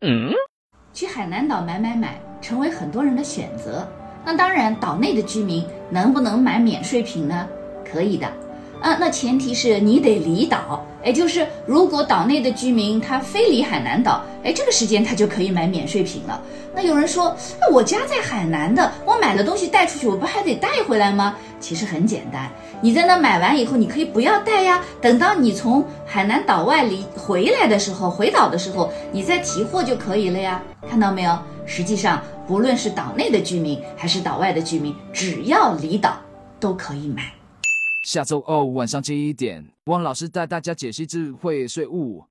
嗯，去海南岛买买买，成为很多人的选择。那当然，岛内的居民能不能买免税品呢？可以的。啊，那前提是你得离岛，哎，就是如果岛内的居民他非离海南岛，哎，这个时间他就可以买免税品了。那有人说，那我家在海南的，我买了东西带出去，我不还得带回来吗？其实很简单，你在那买完以后，你可以不要带呀，等到你从海南岛外离回来的时候，回岛的时候，你再提货就可以了呀。看到没有？实际上，不论是岛内的居民还是岛外的居民，只要离岛，都可以买。下周二晚上七点，汪老师带大家解析智慧税务。